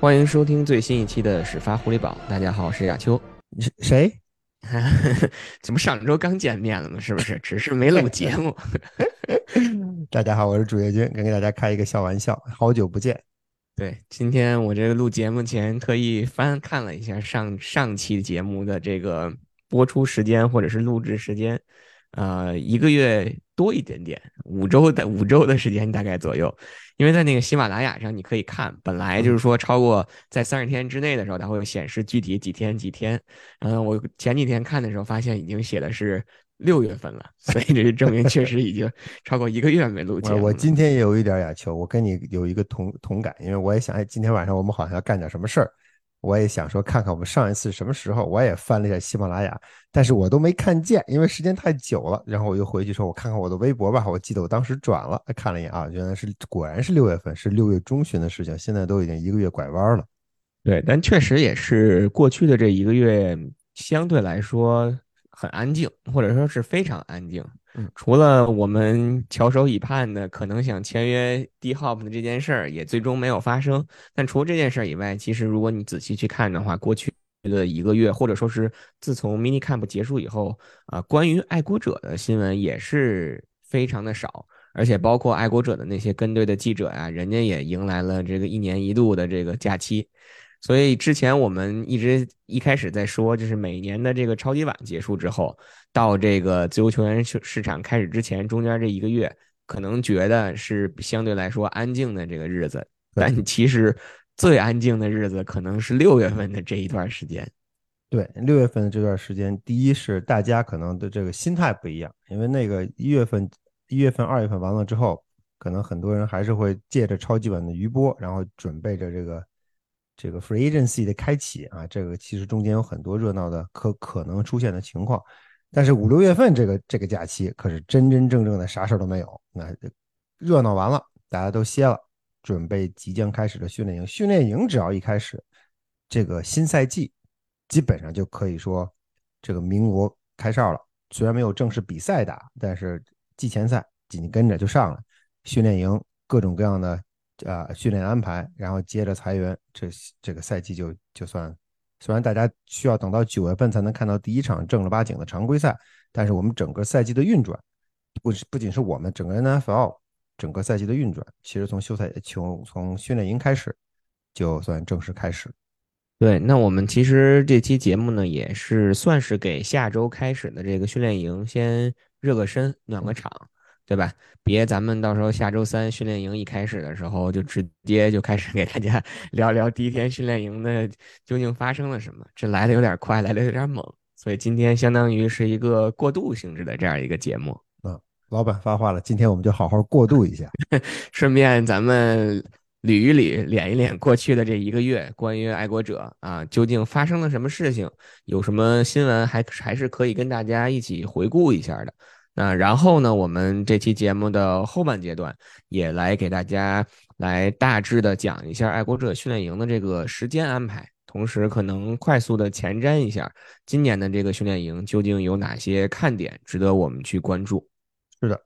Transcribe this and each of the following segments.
欢迎收听最新一期的始发狐狸堡。大家好，我是亚秋。你是谁？怎么上周刚见面了呢？是不是？只是没录节目。大家好，我是主页君，跟给大家开一个小玩笑。好久不见。对，今天我这个录节目前特意翻看了一下上上期节目的这个播出时间或者是录制时间，呃，一个月多一点点，五周的五周的时间大概左右。因为在那个喜马拉雅上，你可以看，本来就是说超过在三十天之内的时候，它会显示具体几天几天。然后我前几天看的时候，发现已经写的是六月份了，所以这就证明确实已经 超过一个月没录节目。我今天也有一点雅秋，我跟你有一个同同感，因为我也想，哎，今天晚上我们好像要干点什么事儿。我也想说，看看我们上一次什么时候。我也翻了一下喜马拉雅，但是我都没看见，因为时间太久了。然后我又回去说，我看看我的微博吧。我记得我当时转了，看了一眼啊，原来是果然是六月份，是六月中旬的事情。现在都已经一个月拐弯了。对，但确实也是过去的这一个月，相对来说很安静，或者说是非常安静。嗯，除了我们翘首以盼的可能想签约 D Hop 的这件事儿，也最终没有发生。但除了这件事儿以外，其实如果你仔细去看的话，过去的一个月，或者说是自从 Mini Camp 结束以后，啊，关于爱国者的新闻也是非常的少，而且包括爱国者的那些跟队的记者呀，人家也迎来了这个一年一度的这个假期。所以之前我们一直一开始在说，就是每年的这个超级碗结束之后，到这个自由球员市市场开始之前，中间这一个月，可能觉得是相对来说安静的这个日子，但其实最安静的日子可能是六月份的这一段时间。对，六月份的这段时间，第一是大家可能的这个心态不一样，因为那个一月份、一月份、二月份完了之后，可能很多人还是会借着超级碗的余波，然后准备着这个。这个 free agency 的开启啊，这个其实中间有很多热闹的可可能出现的情况，但是五六月份这个这个假期可是真真正正的啥事儿都没有。那热闹完了，大家都歇了，准备即将开始的训练营。训练营只要一开始，这个新赛季基本上就可以说这个名额开哨了。虽然没有正式比赛打，但是季前赛紧跟着就上了训练营，各种各样的。啊，训练安排，然后接着裁员，这这个赛季就就算，虽然大家需要等到九月份才能看到第一场正儿八经的常规赛，但是我们整个赛季的运转，不不仅是我们整个 NFL 整个赛季的运转，其实从休赛从从训练营开始，就算正式开始。对，那我们其实这期节目呢，也是算是给下周开始的这个训练营先热个身，暖个场。对吧？别咱们到时候下周三训练营一开始的时候，就直接就开始给大家 聊聊第一天训练营的究竟发生了什么。这来的有点快，来的有点猛，所以今天相当于是一个过渡性质的这样一个节目。嗯，老板发话了，今天我们就好好过渡一下，顺便咱们捋一捋、敛一敛过去的这一个月关于爱国者啊，究竟发生了什么事情，有什么新闻还还是可以跟大家一起回顾一下的。那然后呢，我们这期节目的后半阶段也来给大家来大致的讲一下爱国者训练营的这个时间安排，同时可能快速的前瞻一下今年的这个训练营究竟有哪些看点值得我们去关注。是的，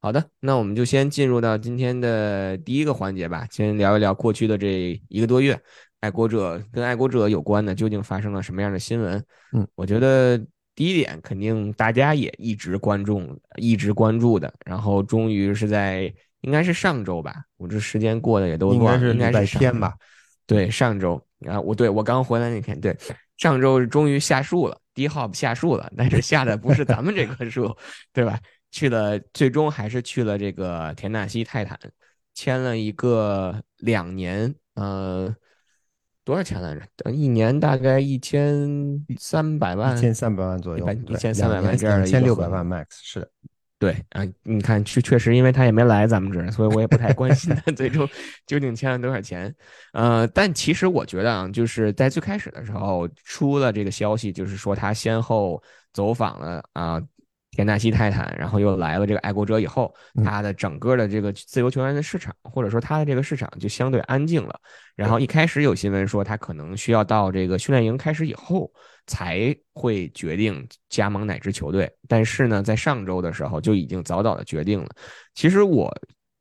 好的，那我们就先进入到今天的第一个环节吧，先聊一聊过去的这一个多月，爱国者跟爱国者有关的究竟发生了什么样的新闻？嗯，我觉得。第一点，肯定大家也一直关注，一直关注的，然后终于是在应该是上周吧，我这时间过得也都应该是应该是天吧？对，上周啊，我对我刚回来那天，对，上周终于下树了，第一号下树了，但是下的不是咱们这棵树，对吧？去了，最终还是去了这个田纳西泰坦，签了一个两年，呃。多少钱来着？等一年大概一千三百万，一千三百万左右，一千三百万这样的，一千六百万 max 是的，对啊，你看确确实，因为他也没来咱们这儿，所以我也不太关心他 最终究竟签了多少钱。呃，但其实我觉得啊，就是在最开始的时候出了这个消息，就是说他先后走访了啊。田纳西泰坦，然后又来了这个爱国者以后，他的整个的这个自由球员的市场，或者说他的这个市场就相对安静了。然后一开始有新闻说他可能需要到这个训练营开始以后才会决定加盟哪支球队，但是呢，在上周的时候就已经早早的决定了。其实我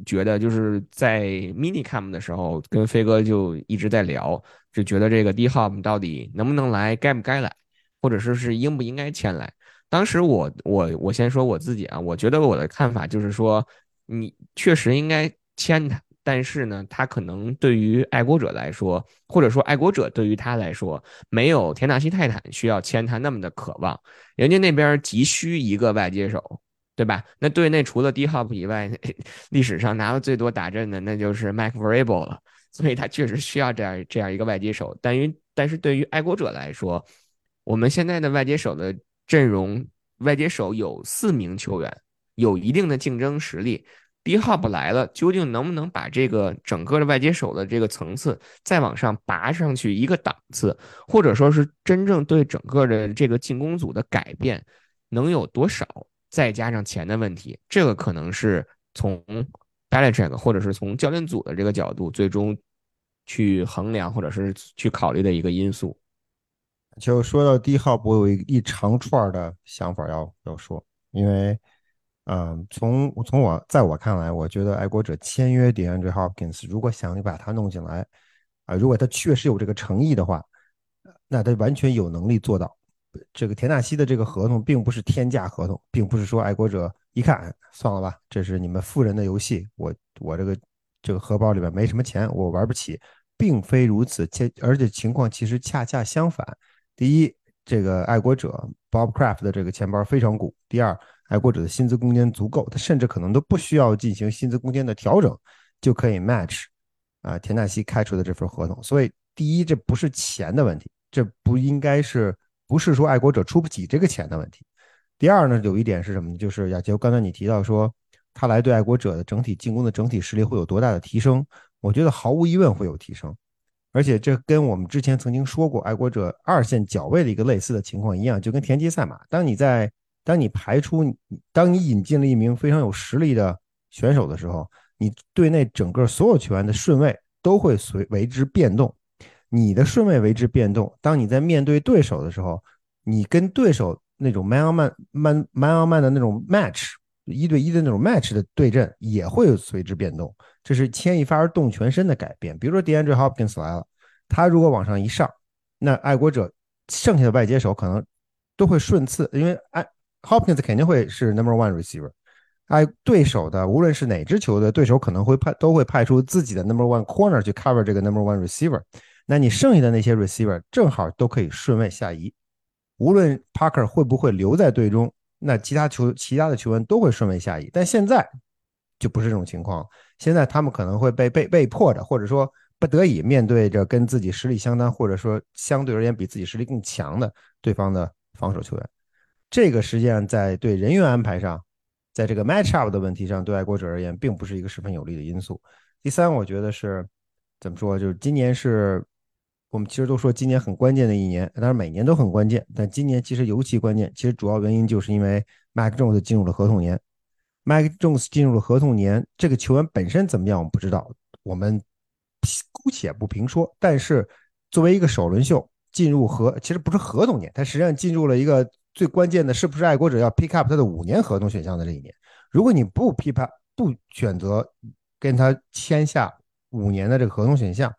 觉得就是在 mini camp 的时候，跟飞哥就一直在聊，就觉得这个 D Hop 到底能不能来，该不该来，或者说是应不应该签来。当时我我我先说我自己啊，我觉得我的看法就是说，你确实应该签他，但是呢，他可能对于爱国者来说，或者说爱国者对于他来说，没有田纳西泰坦需要签他那么的渴望，人家那边急需一个外接手。对吧？那队内除了 D Hop 以外，历史上拿的最多打阵的那就是 Mike Vrabel 了，所以他确实需要这样这样一个外接手。但于但是对于爱国者来说，我们现在的外接手的阵容，外接手有四名球员，有一定的竞争实力。D Hop 来了，究竟能不能把这个整个的外接手的这个层次再往上拔上去一个档次，或者说是真正对整个的这个进攻组的改变能有多少？再加上钱的问题，这个可能是从 Belichick 或者是从教练组的这个角度最终去衡量或者是去考虑的一个因素。就说到第一号，我有一一长串的想法要要说，因为，嗯，从从我在我看来，我觉得爱国者签约 DeAndre Hopkins，如果想把他弄进来，啊，如果他确实有这个诚意的话，那他完全有能力做到。这个田纳西的这个合同并不是天价合同，并不是说爱国者一看算了吧，这是你们富人的游戏，我我这个这个荷包里面没什么钱，我玩不起，并非如此。且而且情况其实恰恰相反。第一，这个爱国者 Bob Kraft 的这个钱包非常鼓；第二，爱国者的薪资空间足够，他甚至可能都不需要进行薪资空间的调整，就可以 match 啊田纳西开出的这份合同。所以，第一，这不是钱的问题，这不应该是。不是说爱国者出不起这个钱的问题。第二呢，有一点是什么呢？就是亚杰，刚才你提到说他来对爱国者的整体进攻的整体实力会有多大的提升？我觉得毫无疑问会有提升，而且这跟我们之前曾经说过爱国者二线角位的一个类似的情况一样，就跟田忌赛马。当你在当你排出，当你引进了一名非常有实力的选手的时候，你队内整个所有球员的顺位都会随为之变动。你的顺位为之变动。当你在面对对手的时候，你跟对手那种 man on man man man 的那种 match 一对一的那种 match 的对阵也会随之变动。这是牵一发而动全身的改变。比如说 DeAndre Hopkins 来了，他如果往上一上，那爱国者剩下的外接手可能都会顺次，因为爱 Hopkins 肯定会是 number one receiver。哎，对手的无论是哪支球队，对手可能会派都会派出自己的 number one corner 去 cover 这个 number one receiver。那你剩下的那些 receiver 正好都可以顺位下移，无论 Parker 会不会留在队中，那其他球其他的球员都会顺位下移。但现在就不是这种情况，现在他们可能会被被被迫着，或者说不得已面对着跟自己实力相当，或者说相对而言比自己实力更强的对方的防守球员。这个实际上在对人员安排上，在这个 match up 的问题上，对爱国者而言并不是一个十分有利的因素。第三，我觉得是怎么说，就是今年是。我们其实都说今年很关键的一年，当然每年都很关键，但今年其实尤其关键。其实主要原因就是因为 Mac Jones 进入了合同年，Mac Jones 进入了合同年，这个球员本身怎么样我们不知道，我们姑且不评说。但是作为一个首轮秀进入合，其实不是合同年，他实际上进入了一个最关键的，是不是爱国者要 pick up 他的五年合同选项的这一年？如果你不 pick up，不选择跟他签下五年的这个合同选项。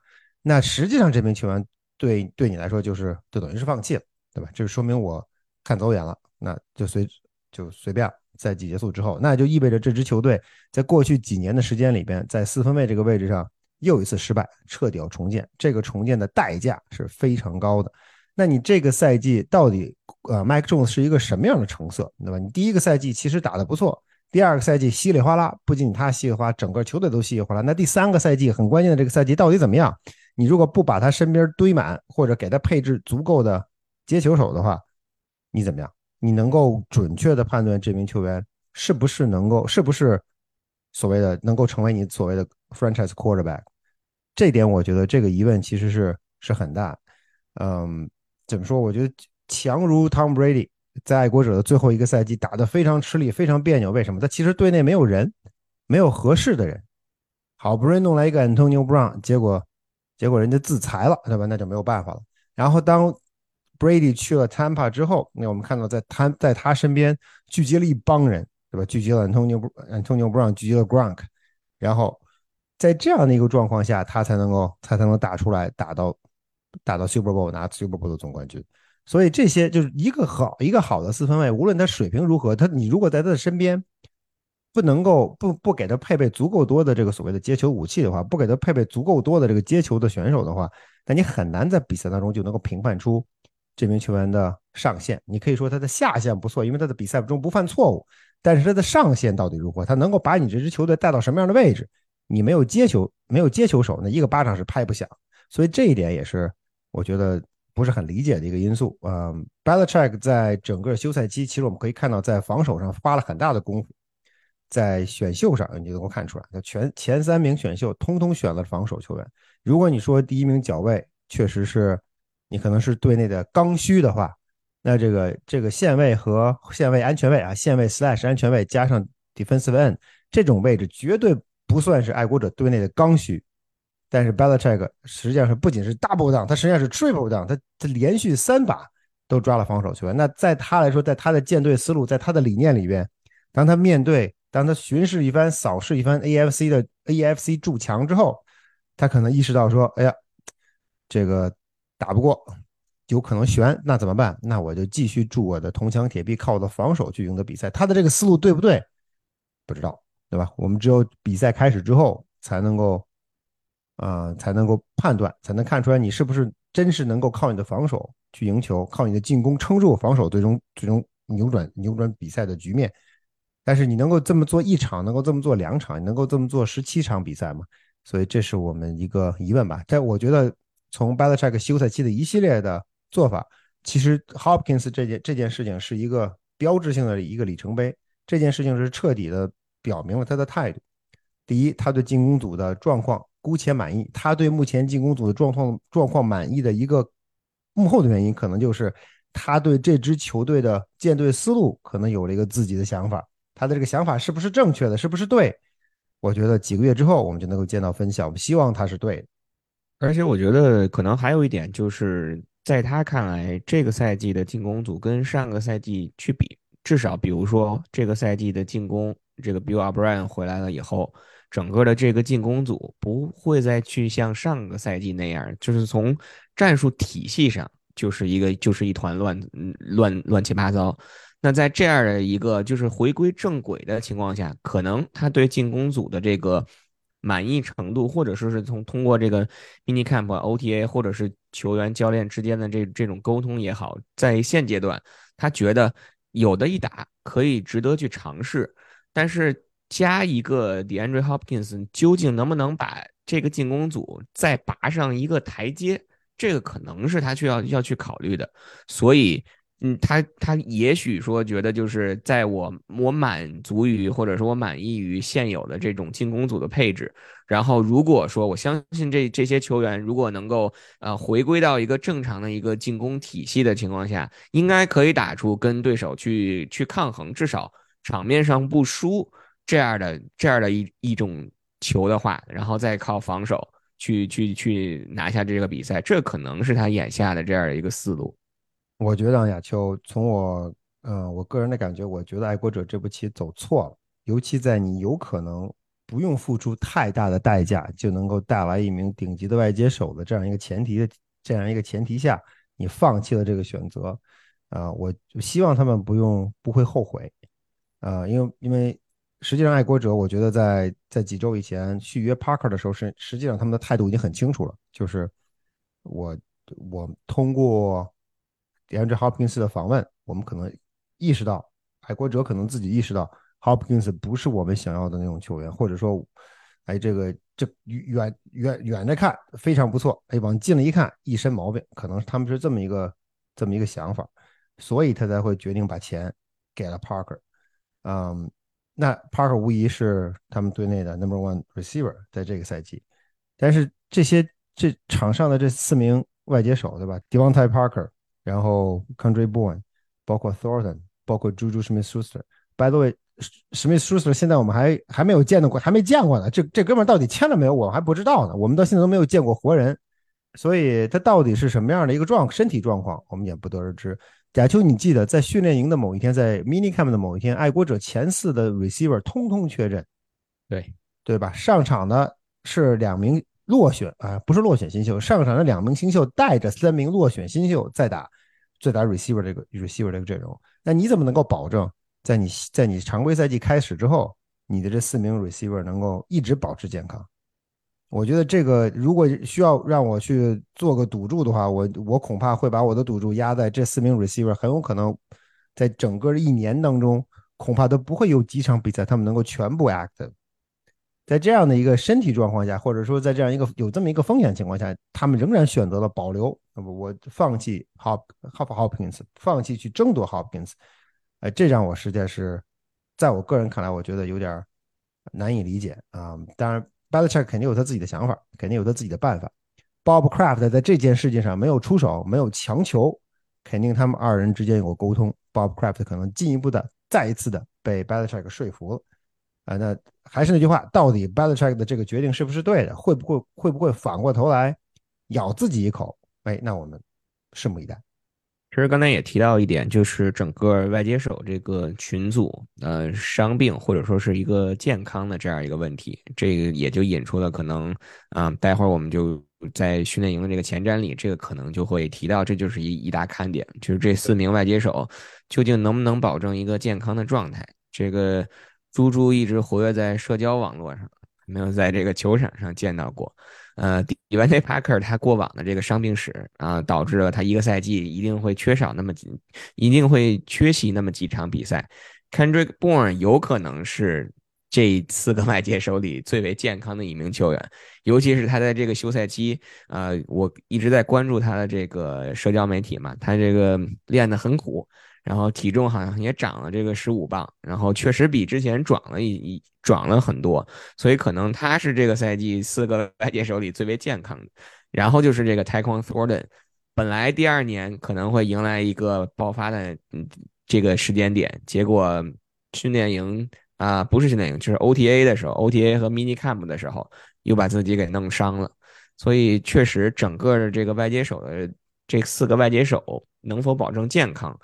那实际上这名球员对对你来说就是就等于是放弃了，对吧？这说明我看走眼了，那就随就随便赛季结束之后，那就意味着这支球队在过去几年的时间里边，在四分卫这个位置上又一次失败，彻底要重建。这个重建的代价是非常高的。那你这个赛季到底呃，Mike Jones 是一个什么样的成色，对吧？你第一个赛季其实打得不错，第二个赛季稀里哗啦，不仅他稀里哗，整个球队都稀里哗啦。那第三个赛季很关键的这个赛季到底怎么样？你如果不把他身边堆满，或者给他配置足够的接球手的话，你怎么样？你能够准确的判断这名球员是不是能够，是不是所谓的能够成为你所谓的 franchise quarterback？这点我觉得这个疑问其实是是很大。嗯，怎么说？我觉得强如 Tom Brady 在爱国者的最后一个赛季打得非常吃力，非常别扭。为什么？他其实队内没有人，没有合适的人，好不容易弄来一个 Antonio Brown，结果。结果人家自裁了，对吧？那就没有办法了。然后当 Brady 去了 Tampa 之后，那我们看到在他在他身边聚集了一帮人，对吧？聚集了 Antonio Antonio Brown，聚集了 Gronk，然后在这样的一个状况下，他才能够他才能打出来，打到打到 Super Bowl 拿 Super Bowl 的总冠军。所以这些就是一个好一个好的四分卫，无论他水平如何，他你如果在他的身边不能够不不给他配备足够多的这个所谓的接球武器的话，不给他配备足够多的这个接球的选手的话，那你很难在比赛当中就能够评判出这名球员的上限。你可以说他的下限不错，因为他的比赛中不犯错误，但是他的上限到底如何？他能够把你这支球队带到什么样的位置？你没有接球，没有接球手，那一个巴掌是拍不响。所以这一点也是我觉得。不是很理解的一个因素。嗯，Belichick 在整个休赛期，其实我们可以看到，在防守上花了很大的功夫，在选秀上你就能够看出来，他全前三名选秀通通选了防守球员。如果你说第一名脚位确实是你可能是队内的刚需的话，那这个这个线位和线位安全位啊，线位 slash 安全位加上 defensive end 这种位置绝对不算是爱国者队内的刚需。但是 Belichick 实际上是不仅是 double down，他实际上是 triple down，他他连续三把都抓了防守球员。那在他来说，在他的建队思路，在他的理念里边，当他面对，当他巡视一番、扫视一番 AFC 的 AFC 筑墙之后，他可能意识到说：“哎呀，这个打不过，有可能悬，那怎么办？那我就继续筑我的铜墙铁壁，靠我的防守去赢得比赛。”他的这个思路对不对？不知道，对吧？我们只有比赛开始之后才能够。啊，才能够判断，才能看出来你是不是真是能够靠你的防守去赢球，靠你的进攻撑住防守，最终最终扭转扭转比赛的局面。但是你能够这么做一场，能够这么做两场，你能够这么做十七场比赛吗？所以这是我们一个疑问吧。在我觉得，从 Belichick 休赛期的一系列的做法，其实 Hopkins 这件这件事情是一个标志性的一个里程碑。这件事情是彻底的表明了他的态度。第一，他对进攻组的状况。姑且满意，他对目前进攻组的状况状况满意的一个幕后的原因，可能就是他对这支球队的建队思路可能有了一个自己的想法。他的这个想法是不是正确的，是不是对？我觉得几个月之后我们就能够见到分晓。我们希望他是对。而且我觉得可能还有一点，就是在他看来，这个赛季的进攻组跟上个赛季去比，至少比如说这个赛季的进攻，这个 Bill O'Brien 回来了以后。整个的这个进攻组不会再去像上个赛季那样，就是从战术体系上就是一个就是一团乱乱乱七八糟。那在这样的一个就是回归正轨的情况下，可能他对进攻组的这个满意程度，或者说是从通过这个 mini camp OTA 或者是球员教练之间的这这种沟通也好，在现阶段他觉得有的一打可以值得去尝试，但是。加一个 DeAndre Hopkins，究竟能不能把这个进攻组再拔上一个台阶？这个可能是他需要要去考虑的。所以，嗯，他他也许说觉得就是在我我满足于或者说我满意于现有的这种进攻组的配置。然后，如果说我相信这这些球员如果能够呃回归到一个正常的一个进攻体系的情况下，应该可以打出跟对手去去抗衡，至少场面上不输。这样的这样的一一种球的话，然后再靠防守去去去拿下这个比赛，这可能是他眼下的这样的一个思路。我觉得亚秋，从我嗯我个人的感觉，我觉得爱国者这步棋走错了，尤其在你有可能不用付出太大的代价就能够带来一名顶级的外接手的这样一个前提的这样一个前提下，你放弃了这个选择啊，我就希望他们不用不会后悔啊，因为因为。实际上，爱国者，我觉得在在几周以前续约 Parker 的时候，是实际上他们的态度已经很清楚了，就是我我通过 DeAndre Hopkins 的访问，我们可能意识到，爱国者可能自己意识到 Hopkins 不是我们想要的那种球员，或者说，哎，这个这远远远的看非常不错，哎，往近了一看一身毛病，可能他们是这么一个这么一个想法，所以他才会决定把钱给了 Parker，嗯。那 Parker 无疑是他们队内的 Number One Receiver，在这个赛季。但是这些这场上的这四名外接手，对吧？Devontae Parker，然后 Country Boy，包括 Thornton，包括 Juju Smith-Schuster。By the way，Smith-Schuster 现在我们还还没有见到过，还没见过呢。这这哥们到底签了没有？我还不知道呢。我们到现在都没有见过活人，所以他到底是什么样的一个状身体状况，我们也不得而知。贾秋，你记得在训练营的某一天，在 mini camp 的某一天，爱国者前四的 receiver 通通确诊。对，对吧？上场的是两名落选啊，不是落选新秀，上场的两名新秀带着三名落选新秀再打再打 receiver 这个 receiver 这个阵容，那你怎么能够保证在你在你常规赛季开始之后，你的这四名 receiver 能够一直保持健康？我觉得这个如果需要让我去做个赌注的话，我我恐怕会把我的赌注压在这四名 receiver 很有可能在整个一年当中，恐怕都不会有几场比赛他们能够全部 active。在这样的一个身体状况下，或者说在这样一个有这么一个风险情况下，他们仍然选择了保留，那么我放弃 Hop Hop Hopkins，放弃去争夺 Hopkins，哎，这让我实在是，在我个人看来，我觉得有点难以理解啊。当然。Belichick 肯定有他自己的想法，肯定有他自己的办法。Bob Kraft 在这件事情上没有出手，没有强求，肯定他们二人之间有过沟通。Bob Kraft 可能进一步的、再一次的被 Belichick 说服了。啊，那还是那句话，到底 Belichick 的这个决定是不是对的？会不会会不会反过头来咬自己一口？哎，那我们拭目以待。其实刚才也提到一点，就是整个外接手这个群组，呃，伤病或者说是一个健康的这样一个问题，这个也就引出了可能，啊，待会儿我们就在训练营的这个前瞻里，这个可能就会提到，这就是一一大看点，就是这四名外接手究竟能不能保证一个健康的状态？这个猪猪一直活跃在社交网络上，没有在这个球场上见到过。呃，迪万内帕克他过往的这个伤病史啊，导致了他一个赛季一定会缺少那么几，一定会缺席那么几场比赛。Kendrick Bourne 有可能是这四个外界手里最为健康的一名球员，尤其是他在这个休赛期，呃，我一直在关注他的这个社交媒体嘛，他这个练得很苦。然后体重好像也长了这个十五磅，然后确实比之前壮了一一壮了很多，所以可能他是这个赛季四个外接手里最为健康的。然后就是这个 taekon thornton 本来第二年可能会迎来一个爆发的这个时间点，结果训练营啊不是训练营，就是 OTA 的时候，OTA 和 Mini Camp 的时候又把自己给弄伤了，所以确实整个的这个外接手的这四个外接手能否保证健康？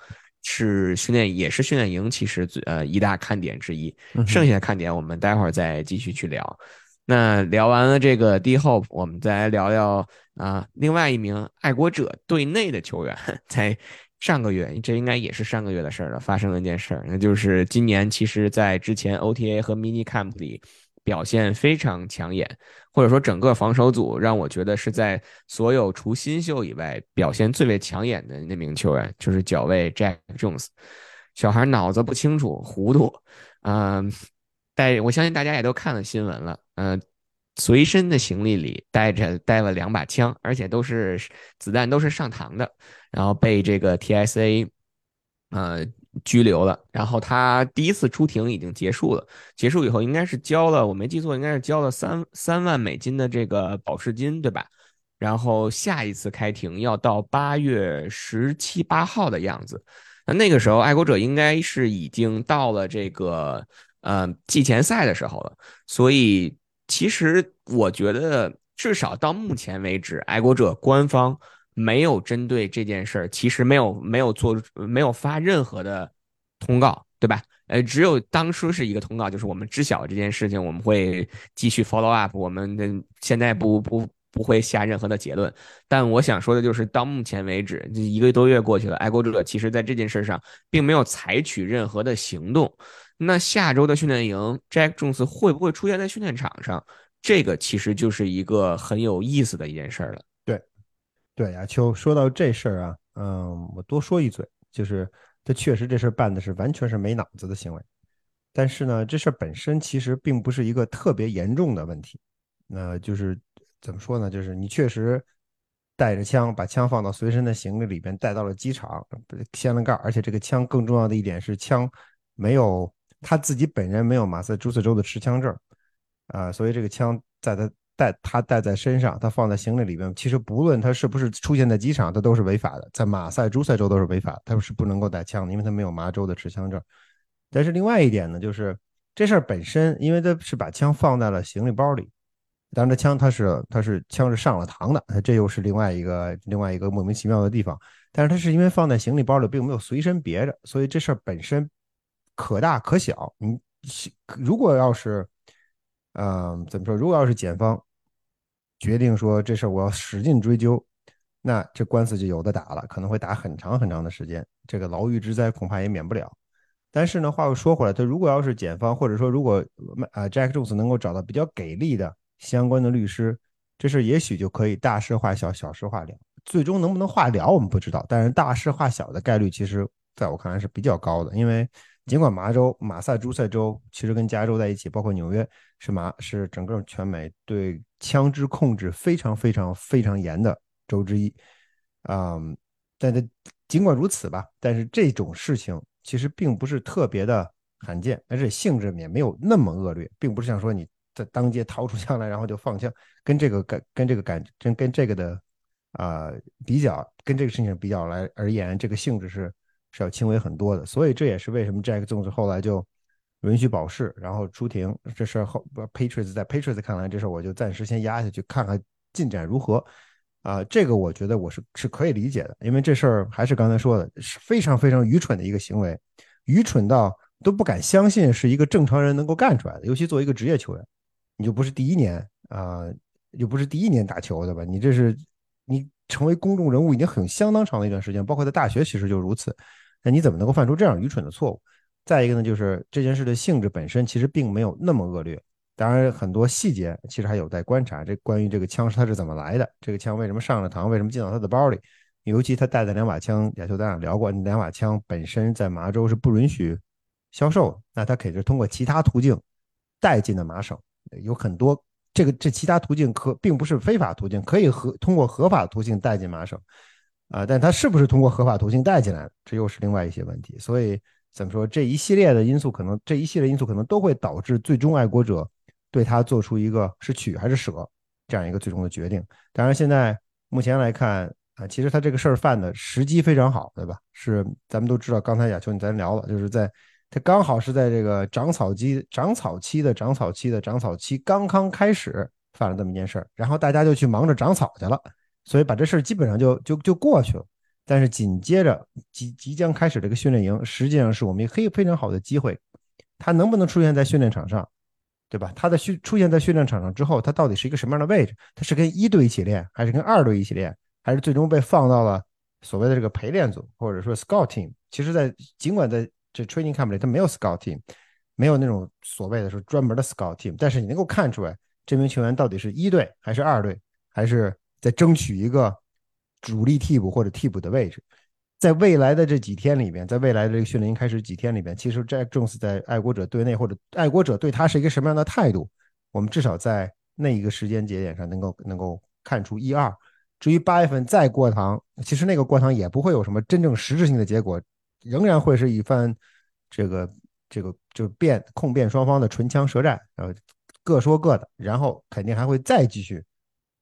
是训练，也是训练营，其实最呃一大看点之一。剩下的看点，我们待会儿再继续去聊。那聊完了这个 D Hope，我们再来聊聊啊，另外一名爱国者队内的球员，在上个月，这应该也是上个月的事儿了，发生了一件事儿，那就是今年其实在之前 OTA 和 Mini Camp 里。表现非常抢眼，或者说整个防守组让我觉得是在所有除新秀以外表现最为抢眼的那名球员，就是角卫 Jack Jones。小孩脑子不清楚，糊涂，嗯，带我相信大家也都看了新闻了，嗯，随身的行李里带着带了两把枪，而且都是子弹都是上膛的，然后被这个 TSA，呃。拘留了，然后他第一次出庭已经结束了。结束以后，应该是交了，我没记错，应该是交了三三万美金的这个保释金，对吧？然后下一次开庭要到八月十七八号的样子。那那个时候，爱国者应该是已经到了这个呃季前赛的时候了。所以，其实我觉得，至少到目前为止，爱国者官方。没有针对这件事儿，其实没有没有做没有发任何的通告，对吧？呃，只有当初是一个通告，就是我们知晓这件事情，我们会继续 follow up，我们的现在不不不会下任何的结论。但我想说的就是，到目前为止，这一个多月过去了，爱国者其实在这件事上并没有采取任何的行动。那下周的训练营，Jack Jones 会不会出现在训练场上？这个其实就是一个很有意思的一件事了。对呀，秋说到这事儿啊，嗯，我多说一嘴，就是他确实这事儿办的是完全是没脑子的行为，但是呢，这事儿本身其实并不是一个特别严重的问题，那就是怎么说呢？就是你确实带着枪，把枪放到随身的行李里边，带到了机场，掀了盖儿而且这个枪更重要的一点是，枪没有他自己本人没有马萨诸塞州的持枪证，啊，所以这个枪在他。带他带在身上，他放在行李里边。其实不论他是不是出现在机场，他都是违法的，在马赛诸塞州都是违法，他是不能够带枪的，因为他没有麻州的持枪证。但是另外一点呢，就是这事儿本身，因为他是把枪放在了行李包里，当然这枪他是他是枪是上了膛的，这又是另外一个另外一个莫名其妙的地方。但是他是因为放在行李包里，并没有随身别着，所以这事儿本身可大可小。你如果要是。嗯，怎么说？如果要是检方决定说这事儿我要使劲追究，那这官司就有的打了，可能会打很长很长的时间，这个牢狱之灾恐怕也免不了。但是呢，话又说回来，他如果要是检方或者说如果啊 Jack Jones 能够找到比较给力的相关的律师，这事也许就可以大事化小，小事化了。最终能不能化了，我们不知道。但是大事化小的概率，其实在我看来是比较高的。因为尽管麻州、马萨诸塞州其实跟加州在一起，包括纽约是麻是整个全美对枪支控制非常非常非常严的州之一。嗯，但是尽管如此吧，但是这种事情。其实并不是特别的罕见，而且性质也没有那么恶劣，并不是像说你在当街掏出枪来然后就放枪，跟这个感跟这个感跟跟这个的啊比较，跟这个事情比较来而言，这个性质是是要轻微很多的。所以这也是为什么 jackson 后来就允许保释，然后出庭。这事后 Patriots 在 Patriots 看来，这事我就暂时先压下去，看看进展如何。啊，这个我觉得我是是可以理解的，因为这事儿还是刚才说的，是非常非常愚蠢的一个行为，愚蠢到都不敢相信是一个正常人能够干出来的。尤其作为一个职业球员，你就不是第一年啊，又不是第一年打球的吧？你这是你成为公众人物已经很相当长的一段时间，包括在大学其实就如此。那你怎么能够犯出这样愚蠢的错误？再一个呢，就是这件事的性质本身其实并没有那么恶劣。当然，很多细节其实还有待观察。这关于这个枪是它是怎么来的？这个枪为什么上了膛？为什么进到他的包里？尤其他带的两把枪，亚秋丹聊过，那两把枪本身在麻州是不允许销售。那他肯定是通过其他途径带进的麻省，有很多这个这其他途径可并不是非法途径，可以合通过合法途径带进麻省啊。但他是不是通过合法途径带进来？这又是另外一些问题。所以怎么说？这一系列的因素可能，这一系列因素可能都会导致最终爱国者。对他做出一个是取还是舍这样一个最终的决定。当然，现在目前来看啊，其实他这个事儿犯的时机非常好，对吧？是咱们都知道，刚才亚秋你咱聊了，就是在他刚好是在这个长草期、长草期的长草期的长草期刚刚开始犯了这么一件事儿，然后大家就去忙着长草去了，所以把这事儿基本上就就就过去了。但是紧接着即即将开始这个训练营，实际上是我们一个非常好的机会，他能不能出现在训练场上？对吧？他的训出现在训练场上之后，他到底是一个什么样的位置？他是跟一队一起练，还是跟二队一起练，还是最终被放到了所谓的这个陪练组，或者说 scout team？其实，在尽管在这 training camp 里，他没有 scout team，没有那种所谓的说专门的 scout team，但是你能够看出来，这名球员到底是一队还是二队，还是在争取一个主力替补或者替补的位置。在未来的这几天里边，在未来的这个训练营开始几天里边，其实 Jack Jones 在爱国者队内或者爱国者对他是一个什么样的态度，我们至少在那一个时间节点上能够能够看出一二。至于八月份再过堂，其实那个过堂也不会有什么真正实质性的结果，仍然会是一番这个这个就辩控辩双方的唇枪舌战，呃，各说各的，然后肯定还会再继续，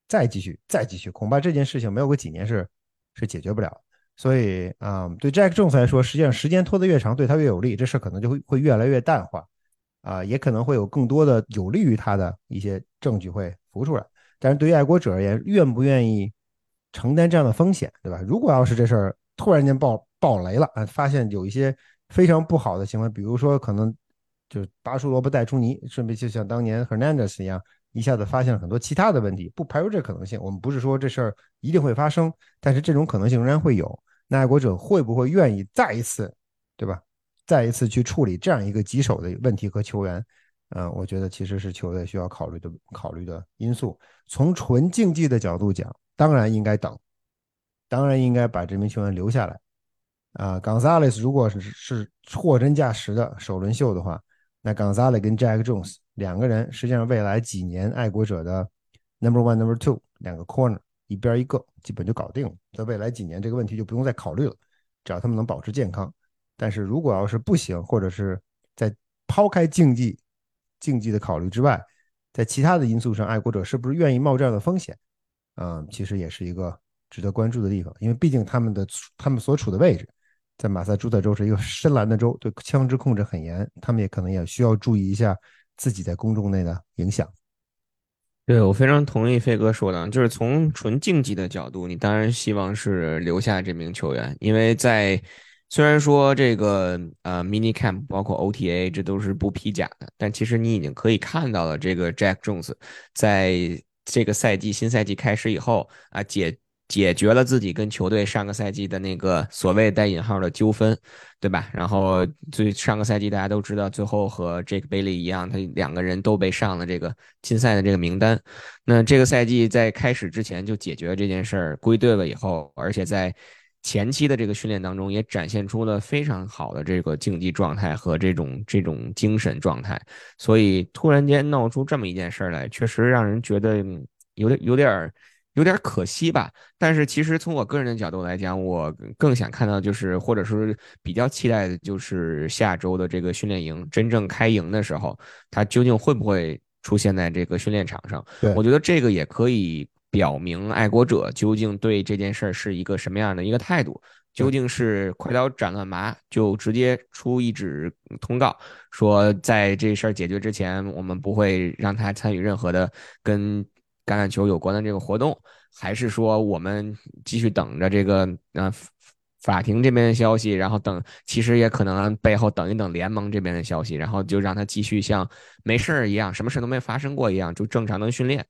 再继续，再继续，恐怕这件事情没有个几年是是解决不了。所以啊，对 Jack Jones 来说，实际上时间拖得越长，对他越有利，这事可能就会会越来越淡化，啊，也可能会有更多的有利于他的一些证据会浮出来。但是对于爱国者而言，愿不愿意承担这样的风险，对吧？如果要是这事儿突然间爆爆雷了啊，发现有一些非常不好的行为，比如说可能就拔出萝卜带出泥，顺便就像当年 Hernandez 一样。一下子发现了很多其他的问题，不排除这可能性。我们不是说这事儿一定会发生，但是这种可能性仍然会有。那爱国者会不会愿意再一次，对吧？再一次去处理这样一个棘手的问题和球员？嗯，我觉得其实是球队需要考虑的考虑的因素。从纯竞技的角度讲，当然应该等，当然应该把这名球员留下来。啊，Gonzalez 如果是是货真价实的首轮秀的话，那 Gonzalez 跟 Jack Jones。两个人实际上未来几年爱国者的 number one number two 两个 corner 一边一个基本就搞定了，在未来几年这个问题就不用再考虑了，只要他们能保持健康。但是如果要是不行，或者是在抛开竞技竞技的考虑之外，在其他的因素上，爱国者是不是愿意冒这样的风险？嗯，其实也是一个值得关注的地方，因为毕竟他们的他们所处的位置在马萨诸塞州是一个深蓝的州，对枪支控制很严，他们也可能也需要注意一下。自己在公众内的影响，对我非常同意飞哥说的，就是从纯竞技的角度，你当然希望是留下这名球员，因为在虽然说这个呃 mini camp 包括 OTA 这都是不披甲的，但其实你已经可以看到了这个 Jack Jones 在这个赛季新赛季开始以后啊解解决了自己跟球队上个赛季的那个所谓带引号的纠纷，对吧？然后最上个赛季大家都知道，最后和 Jake Bailey 一样，他两个人都被上了这个禁赛的这个名单。那这个赛季在开始之前就解决了这件事儿，归队了以后，而且在前期的这个训练当中，也展现出了非常好的这个竞技状态和这种这种精神状态。所以突然间闹出这么一件事来，确实让人觉得有点有点有点可惜吧。但是其实从我个人的角度来讲，我更想看到就是，或者说比较期待的就是下周的这个训练营真正开营的时候，他究竟会不会出现在这个训练场上？我觉得这个也可以。表明爱国者究竟对这件事儿是一个什么样的一个态度？究竟是快刀斩乱麻，就直接出一纸通告，说在这事儿解决之前，我们不会让他参与任何的跟橄榄球有关的这个活动，还是说我们继续等着这个呃法庭这边的消息，然后等，其实也可能背后等一等联盟这边的消息，然后就让他继续像没事儿一样，什么事都没发生过一样，就正常的训练。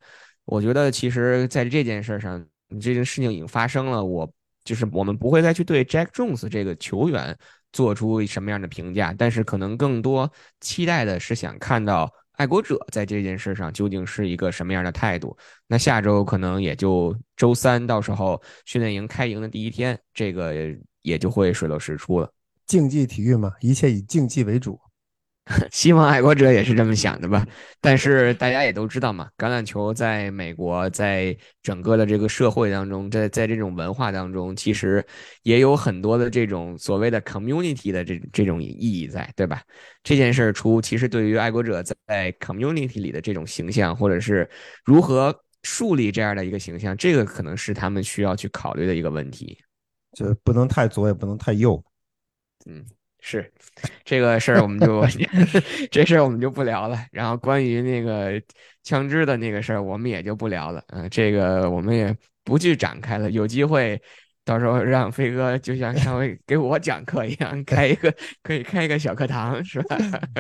我觉得其实在这件事上，这件事情已经发生了。我就是我们不会再去对 Jack Jones 这个球员做出什么样的评价，但是可能更多期待的是想看到爱国者在这件事上究竟是一个什么样的态度。那下周可能也就周三，到时候训练营开营的第一天，这个也就会水落石出了。竞技体育嘛，一切以竞技为主。希望爱国者也是这么想的吧，但是大家也都知道嘛，橄榄球在美国，在整个的这个社会当中，在在这种文化当中，其实也有很多的这种所谓的 community 的这这种意义在，对吧？这件事出，其实对于爱国者在 community 里的这种形象，或者是如何树立这样的一个形象，这个可能是他们需要去考虑的一个问题，就不能太左，也不能太右，嗯。是，这个事儿我们就 这事儿我们就不聊了。然后关于那个枪支的那个事儿，我们也就不聊了。嗯，这个我们也不去展开了。有机会，到时候让飞哥就像上回给我讲课一样，开一个可以开一个小课堂，是吧？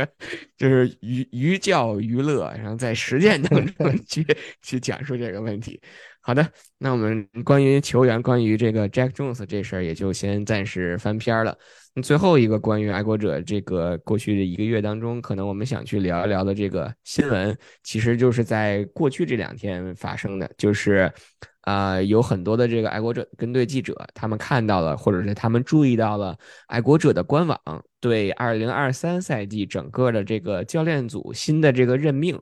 就是寓寓教于乐，然后在实践当中 去去讲述这个问题。好的，那我们关于球员，关于这个 Jack Jones 这事儿，也就先暂时翻篇了。最后一个关于爱国者这个过去的一个月当中，可能我们想去聊一聊的这个新闻，其实就是在过去这两天发生的，就是啊，有很多的这个爱国者跟队记者，他们看到了，或者是他们注意到了爱国者的官网对二零二三赛季整个的这个教练组新的这个任命。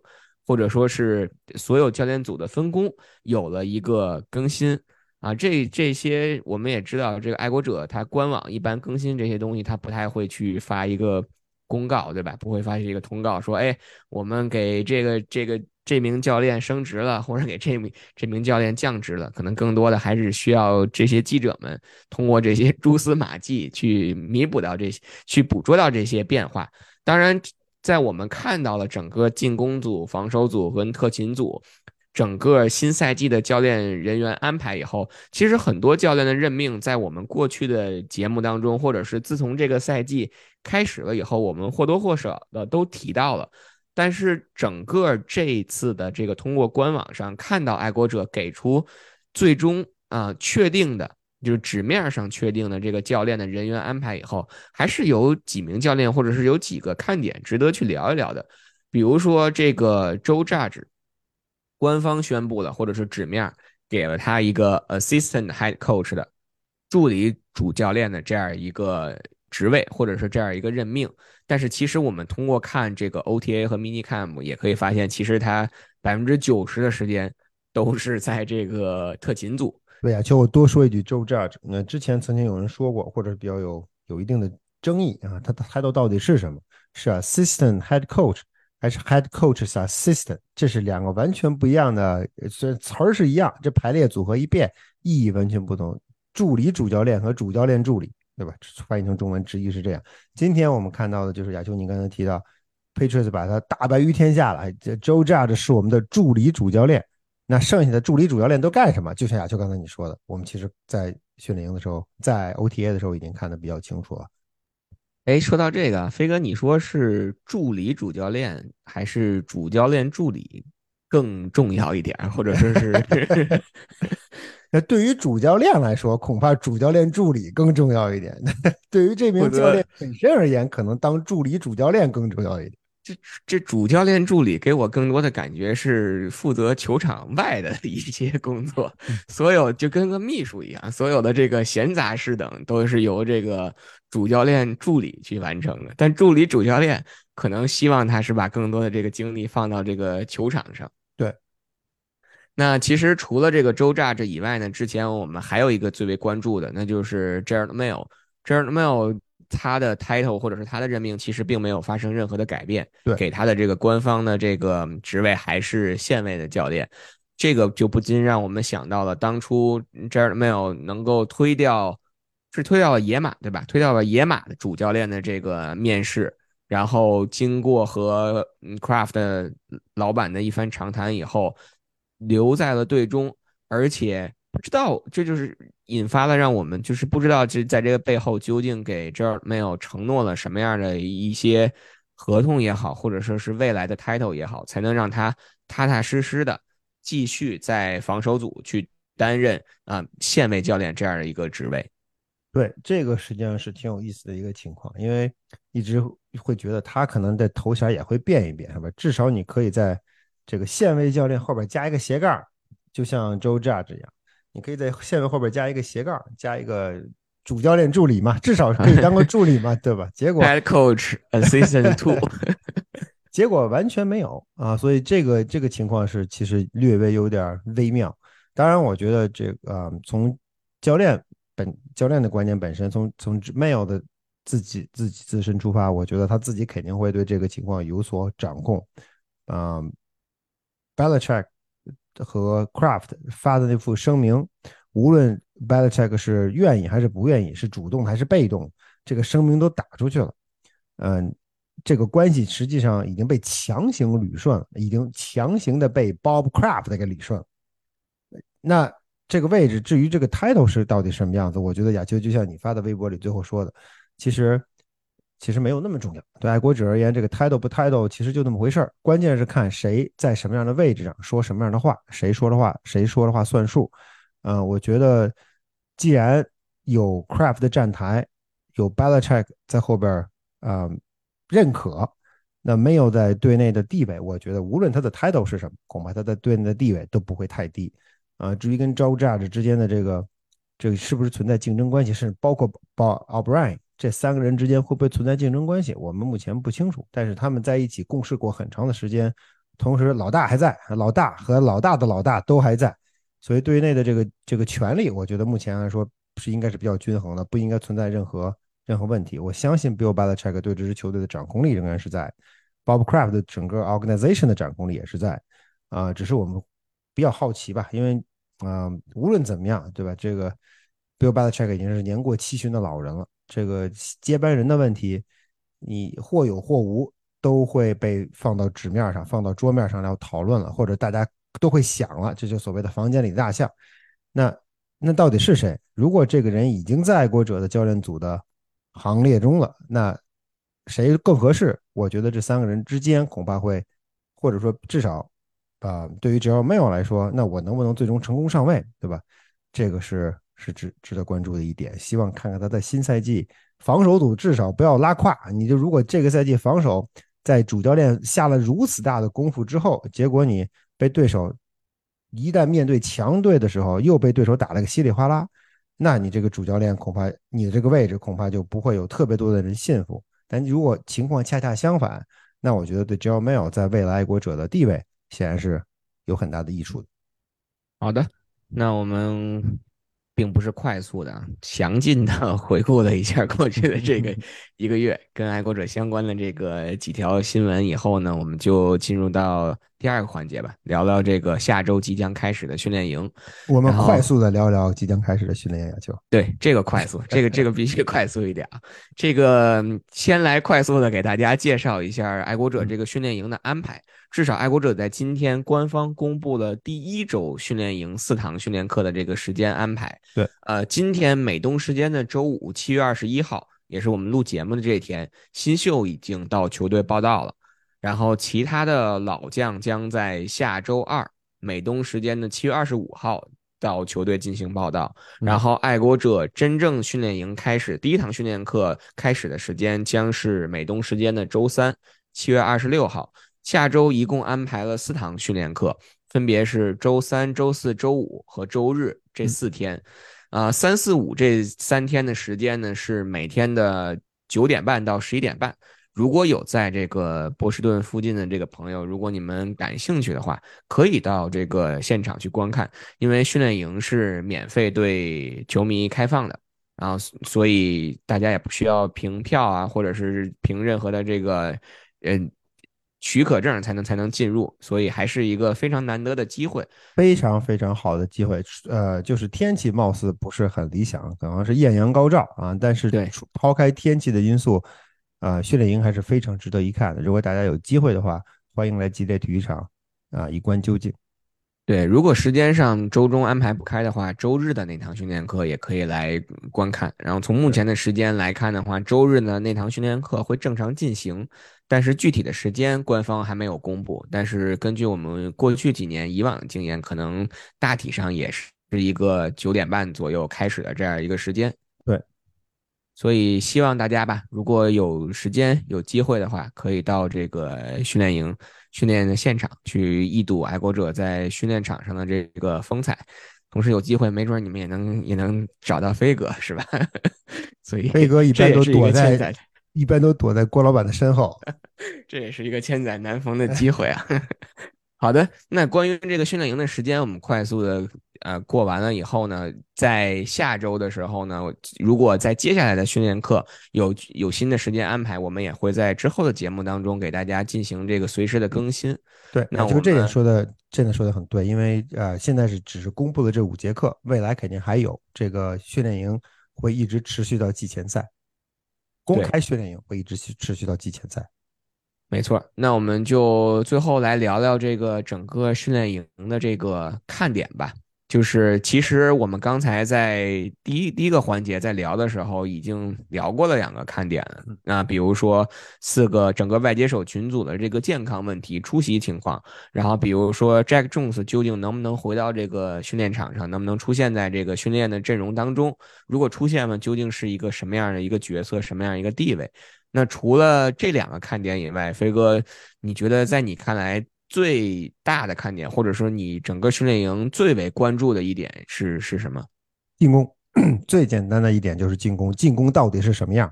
或者说是所有教练组的分工有了一个更新啊，这这些我们也知道，这个爱国者他官网一般更新这些东西，他不太会去发一个公告，对吧？不会发一个通告说，哎，我们给这个这个这名教练升职了，或者给这名这名教练降职了，可能更多的还是需要这些记者们通过这些 蛛丝马迹去弥补到这些，去捕捉到这些变化。当然。在我们看到了整个进攻组、防守组和特勤组整个新赛季的教练人员安排以后，其实很多教练的任命，在我们过去的节目当中，或者是自从这个赛季开始了以后，我们或多或少的都提到了。但是整个这一次的这个通过官网上看到爱国者给出最终啊确定的。就是纸面上确定的这个教练的人员安排以后，还是有几名教练或者是有几个看点值得去聊一聊的。比如说这个周扎治官方宣布了，或者是纸面给了他一个 Assistant Head Coach 的助理主教练的这样一个职位，或者是这样一个任命。但是其实我们通过看这个 OTA 和 Mini Camp 也可以发现，其实他百分之九十的时间都是在这个特勤组。对呀，就我多说一句，Joe Judge，那之前曾经有人说过，或者比较有有一定的争议啊，他的 title 到底是什么？是 assistant head coach 还是 head coach's assistant？这是两个完全不一样的，虽然词儿是一样，这排列组合一变，意义完全不同。助理主教练和主教练助理，对吧？翻译成中文直译是这样。今天我们看到的就是亚秋，你刚才提到，Patriots 把他大败于天下了，这 Joe Judge 是我们的助理主教练。那剩下的助理主教练都干什么？就像亚秋刚才你说的，我们其实在训练营的时候，在 OTA 的时候已经看得比较清楚了。哎，说到这个，飞哥，你说是助理主教练还是主教练助理更重要一点，或者说是？那对于主教练来说，恐怕主教练助理更重要一点。对于这名教练本身而言，可能当助理主教练更重要一点。这这主教练助理给我更多的感觉是负责球场外的 一些工作，所有就跟个秘书一样，所有的这个闲杂事等都是由这个主教练助理去完成的。但助理主教练可能希望他是把更多的这个精力放到这个球场上。对。那其实除了这个周炸这以外呢，之前我们还有一个最为关注的，那就是 Jared Mail。Jared Mail。他的 title 或者是他的任命其实并没有发生任何的改变，对，给他的这个官方的这个职位还是现位的教练，这个就不禁让我们想到了当初 Jared Mail 能够推掉，是推掉了野马对吧？推掉了野马的主教练的这个面试，然后经过和 Craft 老板的一番长谈以后，留在了队中，而且。不知道，这就是引发了让我们就是不知道这在这个背后究竟给这儿没有承诺了什么样的一些合同也好，或者说是未来的 title 也好，才能让他踏踏实实的继续在防守组去担任啊现位教练这样的一个职位。对，这个实际上是挺有意思的一个情况，因为一直会觉得他可能的头衔也会变一变，是吧？至少你可以在这个现位教练后边加一个斜杠，就像 Joe Judge 一样。你可以在线位后边加一个斜杠，加一个主教练助理嘛，至少可以当个助理嘛，对吧？结果 head coach assistant two，结果完全没有啊，所以这个这个情况是其实略微有点微妙。当然，我觉得这个从教练本教练的观点本身，从从 mail 的自己自己自身出发，我觉得他自己肯定会对这个情况有所掌控。嗯，Belichick。和 Craft 发的那副声明，无论 Belichick 是愿意还是不愿意，是主动还是被动，这个声明都打出去了。嗯，这个关系实际上已经被强行捋顺了，已经强行的被 Bob Craft 给捋顺了。那这个位置，至于这个 title 是到底什么样子，我觉得亚秋就像你发的微博里最后说的，其实。其实没有那么重要。对爱国者而言，这个 title 不 title 其实就那么回事儿。关键是看谁在什么样的位置上说什么样的话，谁说的话，谁说的话算数。嗯，我觉得既然有 Craft 的站台，有 Belichick 在后边啊认可，那没有在队内的地位，我觉得无论他的 title 是什么，恐怕他在队内的地位都不会太低。啊，至于跟 Joe Judge 之间的这个这个是不是存在竞争关系，甚至包括 Bob O'Brien。这三个人之间会不会存在竞争关系？我们目前不清楚。但是他们在一起共事过很长的时间，同时老大还在，老大和老大的老大都还在，所以队内的这个这个权力，我觉得目前来说是应该是比较均衡的，不应该存在任何任何问题。我相信 Bill Belichick 对这支球队的掌控力仍然是在，Bob Kraft 的整个 organization 的掌控力也是在，啊，只是我们比较好奇吧，因为啊，无论怎么样，对吧？这个 Bill Belichick 已经是年过七旬的老人了。这个接班人的问题，你或有或无都会被放到纸面上，放到桌面上来讨论了，或者大家都会想了，这就所谓的房间里的大象。那那到底是谁？如果这个人已经在爱国者的教练组的行列中了，那谁更合适？我觉得这三个人之间恐怕会，或者说至少啊，对于只要没有来说，那我能不能最终成功上位，对吧？这个是。是值值得关注的一点，希望看看他在新赛季防守组至少不要拉胯。你就如果这个赛季防守在主教练下了如此大的功夫之后，结果你被对手一旦面对强队的时候又被对手打了个稀里哗啦，那你这个主教练恐怕你的这个位置恐怕就不会有特别多的人信服。但如果情况恰恰相反，那我觉得对 Joe Mail 在未来爱国者的地位显然是有很大的益处的。好的，那我们。并不是快速的、详尽的 回顾了一下过去的这个 一个月跟爱国者相关的这个几条新闻以后呢，我们就进入到第二个环节吧，聊聊这个下周即将开始的训练营。我们快速的聊聊即将开始的训练营，就。对，这个快速，这个这个必须快速一点啊。这个先来快速的给大家介绍一下爱国者这个训练营的安排。至少爱国者在今天官方公布了第一周训练营四堂训练课的这个时间安排。对，呃，今天美东时间的周五，七月二十一号，也是我们录节目的这一天，新秀已经到球队报道了。然后，其他的老将将在下周二美东时间的七月二十五号到球队进行报道。然后，爱国者真正训练营开始第一堂训练课开始的时间将是美东时间的周三，七月二十六号。下周一共安排了四堂训练课，分别是周三、周四周五和周日这四天。啊，三四五这三天的时间呢是每天的九点半到十一点半。如果有在这个波士顿附近的这个朋友，如果你们感兴趣的话，可以到这个现场去观看，因为训练营是免费对球迷开放的，然后所以大家也不需要凭票啊，或者是凭任何的这个嗯许可证才能才能进入，所以还是一个非常难得的机会，非常非常好的机会。呃，就是天气貌似不是很理想，可能是艳阳高照啊，但是对抛开天气的因素。啊，训练营还是非常值得一看的。如果大家有机会的话，欢迎来吉列体育场啊，一观究竟。对，如果时间上周中安排不开的话，周日的那堂训练课也可以来观看。然后从目前的时间来看的话，周日呢那堂训练课会正常进行，但是具体的时间官方还没有公布。但是根据我们过去几年以往的经验，可能大体上也是一个九点半左右开始的这样一个时间。所以希望大家吧，如果有时间有机会的话，可以到这个训练营训练的现场去一睹爱国者在训练场上的这个风采。同时有机会，没准你们也能也能找到飞哥，是吧？所以飞哥一般都躲在一般都躲在郭老板的身后，这也是一个千载难逢的机会啊。好的，那关于这个训练营的时间，我们快速的呃过完了以后呢，在下周的时候呢，如果在接下来的训练课有有新的时间安排，我们也会在之后的节目当中给大家进行这个随时的更新。对，那就这点说的真的说的很对，因为呃现在是只是公布了这五节课，未来肯定还有这个训练营会一直持续到季前赛，公开训练营会一直持续到季前赛。没错，那我们就最后来聊聊这个整个训练营的这个看点吧。就是其实我们刚才在第一第一个环节在聊的时候，已经聊过了两个看点。那比如说四个整个外接手群组的这个健康问题、出席情况，然后比如说 Jack Jones 究竟能不能回到这个训练场上，能不能出现在这个训练的阵容当中？如果出现了，究竟是一个什么样的一个角色，什么样一个地位？那除了这两个看点以外，飞哥，你觉得在你看来最大的看点，或者说你整个训练营最为关注的一点是是什么？进攻，最简单的一点就是进攻。进攻到底是什么样？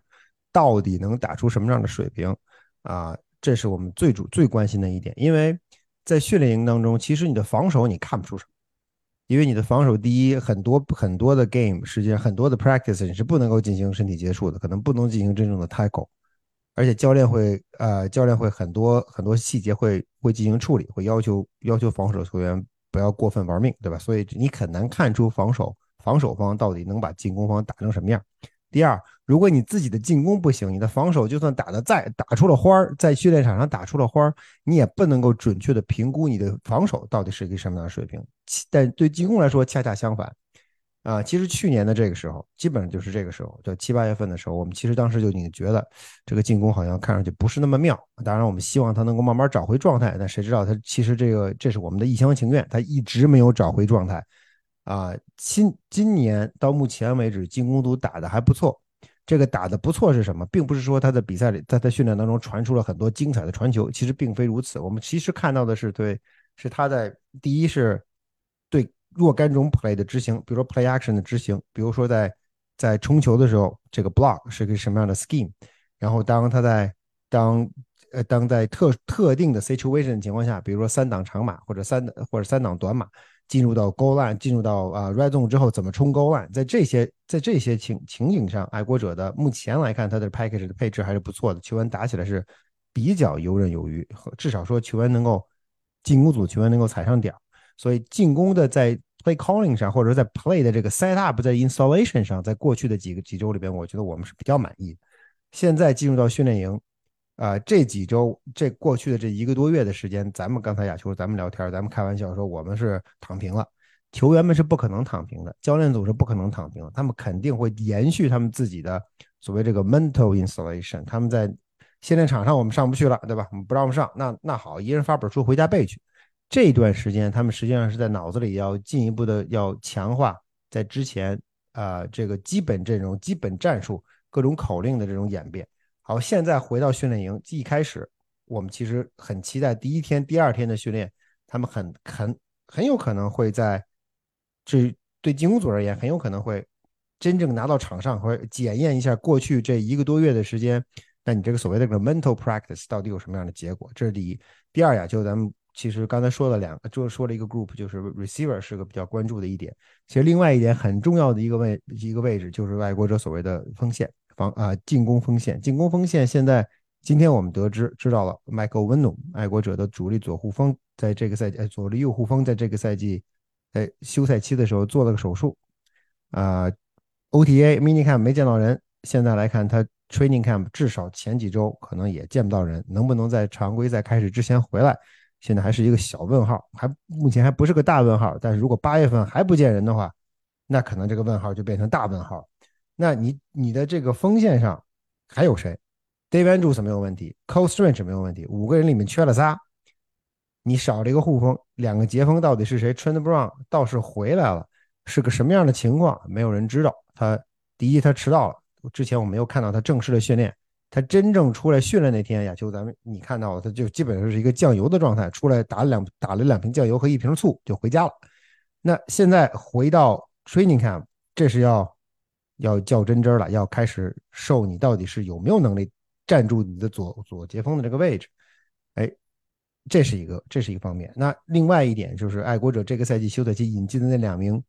到底能打出什么样的水平？啊，这是我们最主最关心的一点。因为在训练营当中，其实你的防守你看不出什么，因为你的防守第一，很多很多的 game，实际上很多的 practice 你是不能够进行身体接触的，可能不能进行真正的 tackle。而且教练会，呃，教练会很多很多细节会会进行处理，会要求要求防守球员不要过分玩命，对吧？所以你很难看出防守防守方到底能把进攻方打成什么样。第二，如果你自己的进攻不行，你的防守就算打的再打出了花儿，在训练场上打出了花儿，你也不能够准确的评估你的防守到底是一个什么样的水平。但对进攻来说，恰恰相反。啊，其实去年的这个时候，基本上就是这个时候，就七八月份的时候，我们其实当时就已经觉得这个进攻好像看上去不是那么妙。当然，我们希望他能够慢慢找回状态，但谁知道他其实这个这是我们的一厢情愿，他一直没有找回状态。啊，今今年到目前为止，进攻都打得还不错。这个打得不错是什么？并不是说他在比赛里，在他训练当中传出了很多精彩的传球，其实并非如此。我们其实看到的是，对，是他在第一是。若干种 play 的执行，比如说 play action 的执行，比如说在在冲球的时候，这个 block 是个什么样的 scheme，然后当他在当呃当在特特定的 situation 情况下，比如说三档长马或者三或者三档短马进入到 goal line，进入到啊 red zone 之后怎么冲 goal line，在这些在这些情情景上，爱国者的目前来看，他的 package 的配置还是不错的，球员打起来是比较游刃有余，至少说球员能够。进攻组球员能够踩上点儿。所以进攻的在 play calling 上，或者说在 play 的这个 set up，在 installation 上，在过去的几个几周里边，我觉得我们是比较满意的。现在进入到训练营，啊，这几周这过去的这一个多月的时间，咱们刚才亚秋咱们聊天，咱们开玩笑说我们是躺平了，球员们是不可能躺平的，教练组是不可能躺平的，他们肯定会延续他们自己的所谓这个 mental installation。他们在训练场上我们上不去了，对吧？我们不让我们上，那那好，一人发本书回家背去。这段时间，他们实际上是在脑子里要进一步的要强化在之前啊这个基本阵容、基本战术、各种口令的这种演变。好，现在回到训练营，一开始我们其实很期待第一天、第二天的训练，他们很很很有可能会在这对进攻组而言，很有可能会真正拿到场上或者检验一下过去这一个多月的时间，那你这个所谓的个 mental practice 到底有什么样的结果？这是第一。第二呀，就咱们。其实刚才说了两个，就说了一个 group，就是 receiver 是个比较关注的一点。其实另外一点很重要的一个位一个位置，就是爱国者所谓的锋线防啊进攻锋线。进攻锋线现在今天我们得知知道了，Michael w i n o 爱国者的主力左护锋，在这个赛季，哎，左力右护锋，在这个赛季，在休赛期的时候做了个手术啊，OTA mini camp 没见到人，现在来看他 training camp 至少前几周可能也见不到人，能不能在常规赛开始之前回来？现在还是一个小问号，还目前还不是个大问号。但是如果八月份还不见人的话，那可能这个问号就变成大问号。那你你的这个锋线上还有谁？David Andrews 没有问题，Cole Strange 没有问题，五个人里面缺了仨，你少了一个护锋，两个截锋到底是谁？Trent Brown 倒是回来了，是个什么样的情况？没有人知道。他第一他迟到了，之前我没有看到他正式的训练。他真正出来训练那天，亚秋，咱们你看到了，他就基本上是一个酱油的状态，出来打了两打了两瓶酱油和一瓶醋就回家了。那现在回到 training camp，这是要要较真真了，要开始受你到底是有没有能力站住你的左左截锋的这个位置。哎，这是一个这是一个方面。那另外一点就是爱国者这个赛季休赛期引进的那两名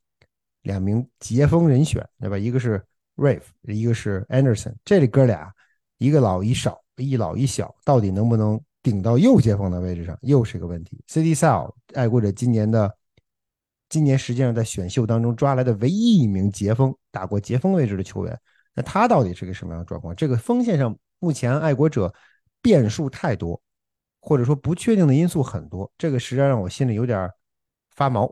两名截锋人选，对吧？一个是 Rave，一个是 Anderson，这里哥俩。一个老一少，一老一小，到底能不能顶到右接锋的位置上，又是个问题。CD s l 爱国者今年的今年实际上在选秀当中抓来的唯一一名截锋，打过截锋位置的球员，那他到底是个什么样的状况？这个锋线上目前爱国者变数太多，或者说不确定的因素很多，这个实际上让我心里有点发毛，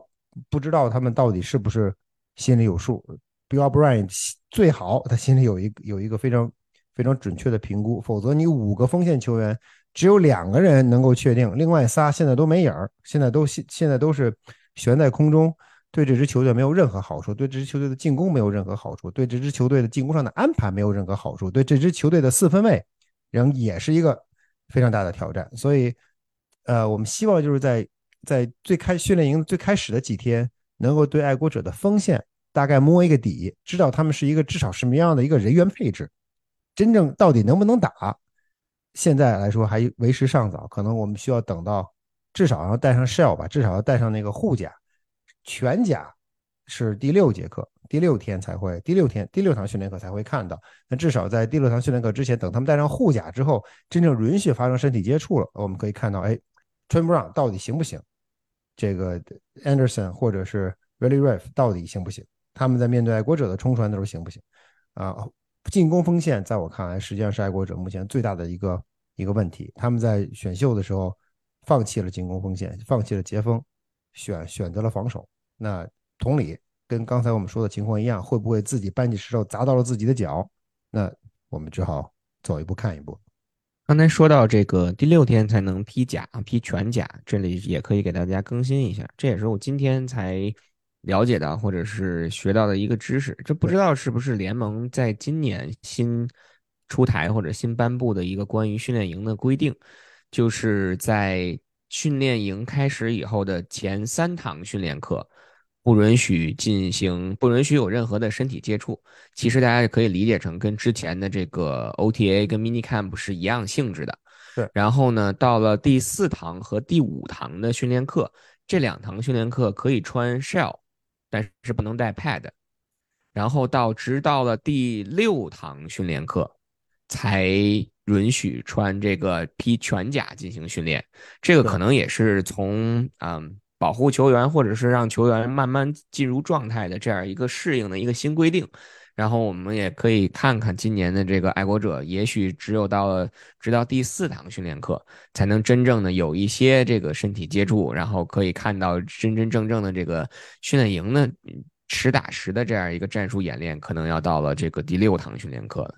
不知道他们到底是不是心里有数。Bill O'Brien 最好他心里有一有一个非常。非常准确的评估，否则你五个锋线球员只有两个人能够确定，另外仨现在都没影儿，现在都现现在都是悬在空中，对这支球队没有任何好处，对这支球队的进攻没有任何好处，对这支球队的进攻上的安排没有任何好处，对这支球队的四分卫仍也是一个非常大的挑战。所以，呃，我们希望就是在在最开训练营最开始的几天，能够对爱国者的锋线大概摸一个底，知道他们是一个至少什么样的一个人员配置。真正到底能不能打？现在来说还为时尚早，可能我们需要等到至少要带上 shell 吧，至少要带上那个护甲，全甲是第六节课，第六天才会，第六天第六堂训练课才会看到。那至少在第六堂训练课之前，等他们带上护甲之后，真正允许发生身体接触了，我们可以看到，哎 t r e n Brown 到底行不行？这个 Anderson 或者是 Willie Riff 到底行不行？他们在面对爱国者的冲传的时候行不行？啊？进攻锋线，在我看来，实际上是爱国者目前最大的一个一个问题。他们在选秀的时候放弃了进攻锋线，放弃了截锋，选选择了防守。那同理，跟刚才我们说的情况一样，会不会自己搬起石头砸到了自己的脚？那我们只好走一步看一步。刚才说到这个第六天才能披甲，披全甲，这里也可以给大家更新一下。这也是我今天才。了解到或者是学到的一个知识，这不知道是不是联盟在今年新出台或者新颁布的一个关于训练营的规定，就是在训练营开始以后的前三堂训练课不允许进行，不允许有任何的身体接触。其实大家可以理解成跟之前的这个 OTA 跟 Mini Camp 是一样性质的。对。然后呢，到了第四堂和第五堂的训练课，这两堂训练课可以穿 Shell。但是不能带 pad，然后到直到了第六堂训练课，才允许穿这个披全甲进行训练。这个可能也是从嗯保护球员或者是让球员慢慢进入状态的这样一个适应的一个新规定。然后我们也可以看看今年的这个爱国者，也许只有到了直到第四堂训练课，才能真正的有一些这个身体接触，然后可以看到真真正正的这个训练营呢实打实的这样一个战术演练，可能要到了这个第六堂训练课了。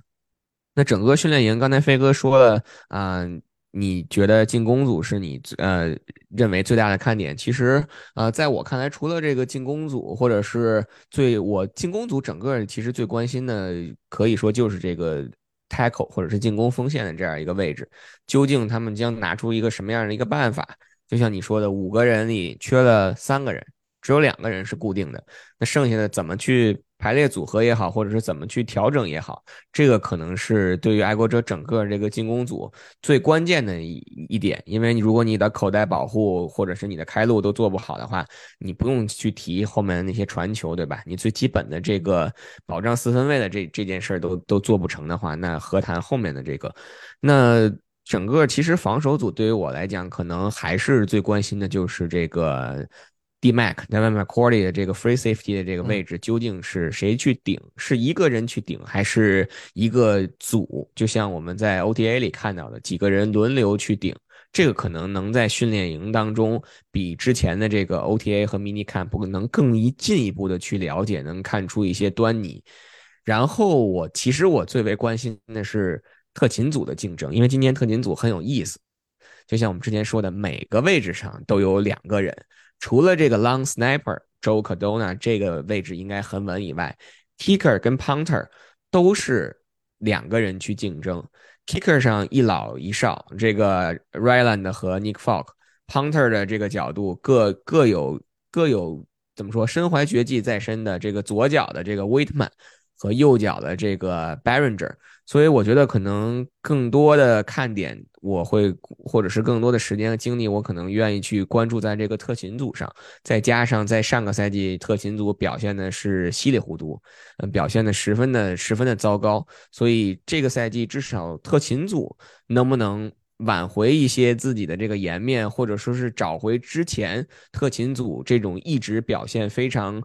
那整个训练营，刚才飞哥说了啊。你觉得进攻组是你呃认为最大的看点？其实呃，在我看来，除了这个进攻组，或者是最我进攻组整个其实最关心的，可以说就是这个 tackle 或者是进攻锋线的这样一个位置，究竟他们将拿出一个什么样的一个办法？就像你说的，五个人里缺了三个人。只有两个人是固定的，那剩下的怎么去排列组合也好，或者是怎么去调整也好，这个可能是对于爱国者整个这个进攻组最关键的一一点。因为如果你的口袋保护或者是你的开路都做不好的话，你不用去提后面那些传球，对吧？你最基本的这个保障四分位的这这件事儿都都做不成的话，那何谈后面的这个？那整个其实防守组对于我来讲，可能还是最关心的就是这个。D Mac 在外面 Cordy 的这个 Free Safety 的这个位置究竟是谁去顶？是一个人去顶，还是一个组？就像我们在 OTA 里看到的，几个人轮流去顶，这个可能能在训练营当中比之前的这个 OTA 和 Mini Camp 能更一进一步的去了解，能看出一些端倪。然后我其实我最为关心的是特勤组的竞争，因为今年特勤组很有意思，就像我们之前说的，每个位置上都有两个人。除了这个 long snapper Joe cadona 这个位置应该很稳以外，kicker 跟 punter 都是两个人去竞争。kicker 上一老一少，这个 Ryland 和 Nick Falk；punter 的这个角度各各有各有怎么说身怀绝技在身的这个左脚的这个 Waitman 和右脚的这个 Barringer。所以我觉得可能更多的看点，我会或者是更多的时间和精力，我可能愿意去关注在这个特勤组上。再加上在上个赛季特勤组表现的是稀里糊涂，嗯，表现的十分的十分的糟糕。所以这个赛季至少特勤组能不能挽回一些自己的这个颜面，或者说是找回之前特勤组这种一直表现非常。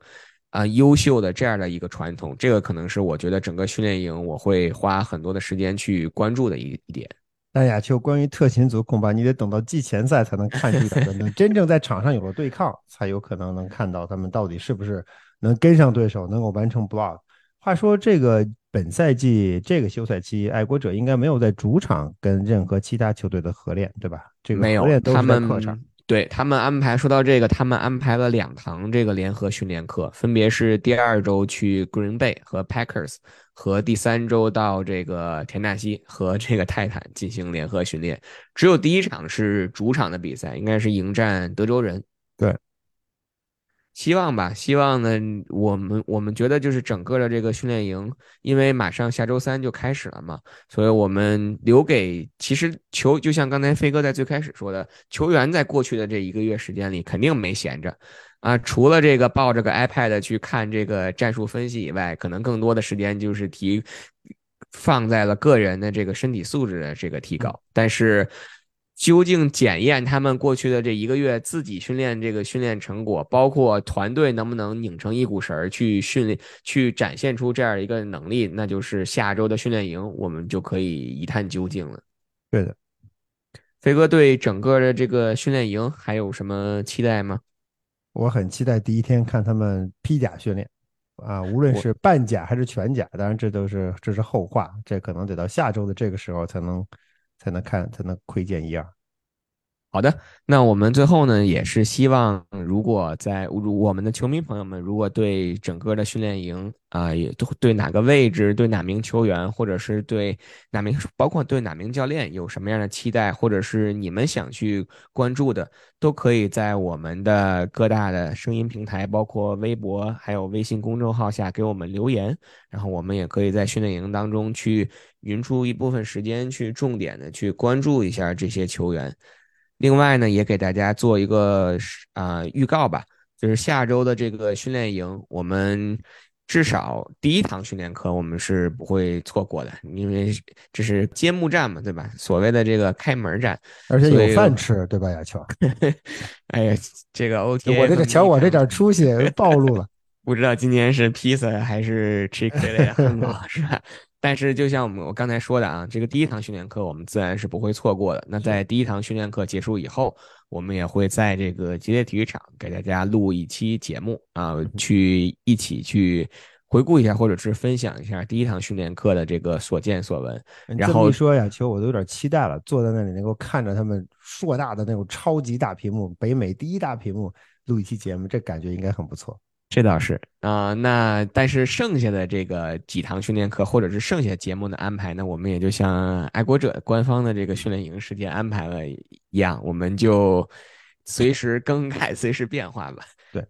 啊，优秀的这样的一个传统，这个可能是我觉得整个训练营我会花很多的时间去关注的一一点。那亚秋，关于特勤组，恐怕你得等到季前赛才能看出来，等 真正在场上有了对抗，才有可能能看到他们到底是不是能跟上对手，能够完成 block。话说，这个本赛季这个休赛期，爱国者应该没有在主场跟任何其他球队的合练，对吧？这个没有，他们客场。对他们安排，说到这个，他们安排了两堂这个联合训练课，分别是第二周去 Green Bay 和 Packers，和第三周到这个田纳西和这个泰坦进行联合训练。只有第一场是主场的比赛，应该是迎战德州人。对。希望吧，希望呢。我们我们觉得就是整个的这个训练营，因为马上下周三就开始了嘛，所以我们留给其实球，就像刚才飞哥在最开始说的，球员在过去的这一个月时间里肯定没闲着啊，除了这个抱着个 iPad 去看这个战术分析以外，可能更多的时间就是提放在了个人的这个身体素质的这个提高，但是。究竟检验他们过去的这一个月自己训练这个训练成果，包括团队能不能拧成一股绳儿去训练，去展现出这样一个能力，那就是下周的训练营，我们就可以一探究竟了。对的，飞哥对整个的这个训练营还有什么期待吗？我很期待第一天看他们披甲训练啊，无论是半甲还是全甲，当然这都是这是后话，这可能得到下周的这个时候才能。才能看，才能窥见一二。好的，那我们最后呢，也是希望，如果在如我们的球迷朋友们，如果对整个的训练营啊，也都对哪个位置、对哪名球员，或者是对哪名，包括对哪名教练有什么样的期待，或者是你们想去关注的，都可以在我们的各大的声音平台，包括微博还有微信公众号下给我们留言，然后我们也可以在训练营当中去匀出一部分时间，去重点的去关注一下这些球员。另外呢，也给大家做一个啊预告吧，就是下周的这个训练营，我们至少第一堂训练课我们是不会错过的，因为这是揭幕战嘛，对吧？所谓的这个开门战，而且有饭吃，对吧？亚秋，哎呀，这个 OT，我这个瞧我这点出息暴露了，不知道今年是披萨还是 Chick-fil-A 汉堡是吧？但是就像我们我刚才说的啊，这个第一堂训练课我们自然是不会错过的。那在第一堂训练课结束以后，我们也会在这个吉列体育场给大家录一期节目啊，去一起去回顾一下，或者是分享一下第一堂训练课的这个所见所闻。然后一说呀，其实我都有点期待了，坐在那里能够看着他们硕大的那种超级大屏幕，北美第一大屏幕录一期节目，这感觉应该很不错。这倒是啊，那但是剩下的这个几堂训练课，或者是剩下节目的安排呢，我们也就像爱国者官方的这个训练营时间安排了一样，我们就随时更改，随时变化吧。对，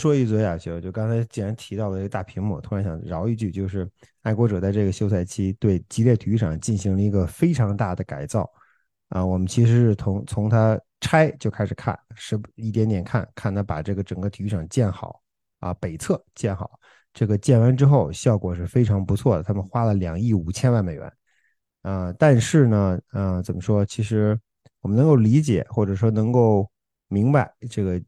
说一嘴啊，就就刚才既然提到了这个大屏幕，突然想饶一句，就是爱国者在这个休赛期对吉列体育场进行了一个非常大的改造啊，我们其实是从从它拆就开始看，是一点点看，看它把这个整个体育场建好。啊，北侧建好，这个建完之后效果是非常不错的。他们花了两亿五千万美元，啊，但是呢，呃，怎么说？其实我们能够理解，或者说能够明白这个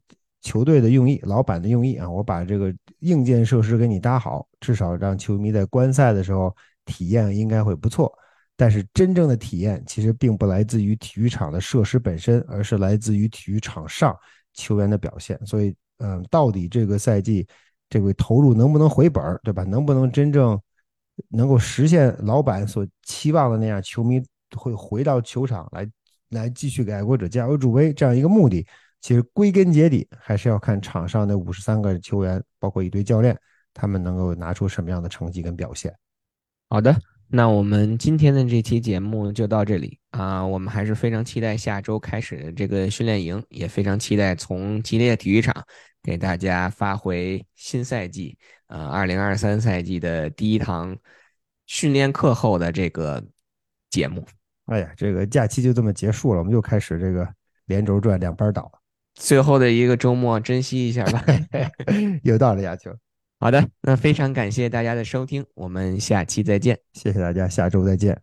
球队的用意，老板的用意啊。我把这个硬件设施给你搭好，至少让球迷在观赛的时候体验应该会不错。但是真正的体验其实并不来自于体育场的设施本身，而是来自于体育场上球员的表现。所以。嗯，到底这个赛季这个投入能不能回本儿，对吧？能不能真正能够实现老板所期望的那样，球迷会回到球场来，来继续给爱国者加油助威这样一个目的？其实归根结底还是要看场上那五十三个球员，包括一堆教练，他们能够拿出什么样的成绩跟表现。好的。那我们今天的这期节目就到这里啊！我们还是非常期待下周开始的这个训练营，也非常期待从吉列体育场给大家发回新赛季呃二零二三赛季的第一堂训练课后的这个节目。哎呀，这个假期就这么结束了，我们又开始这个连轴转、两班倒。最后的一个周末，珍惜一下吧。有道理，亚秋。好的，那非常感谢大家的收听，我们下期再见。谢谢大家，下周再见。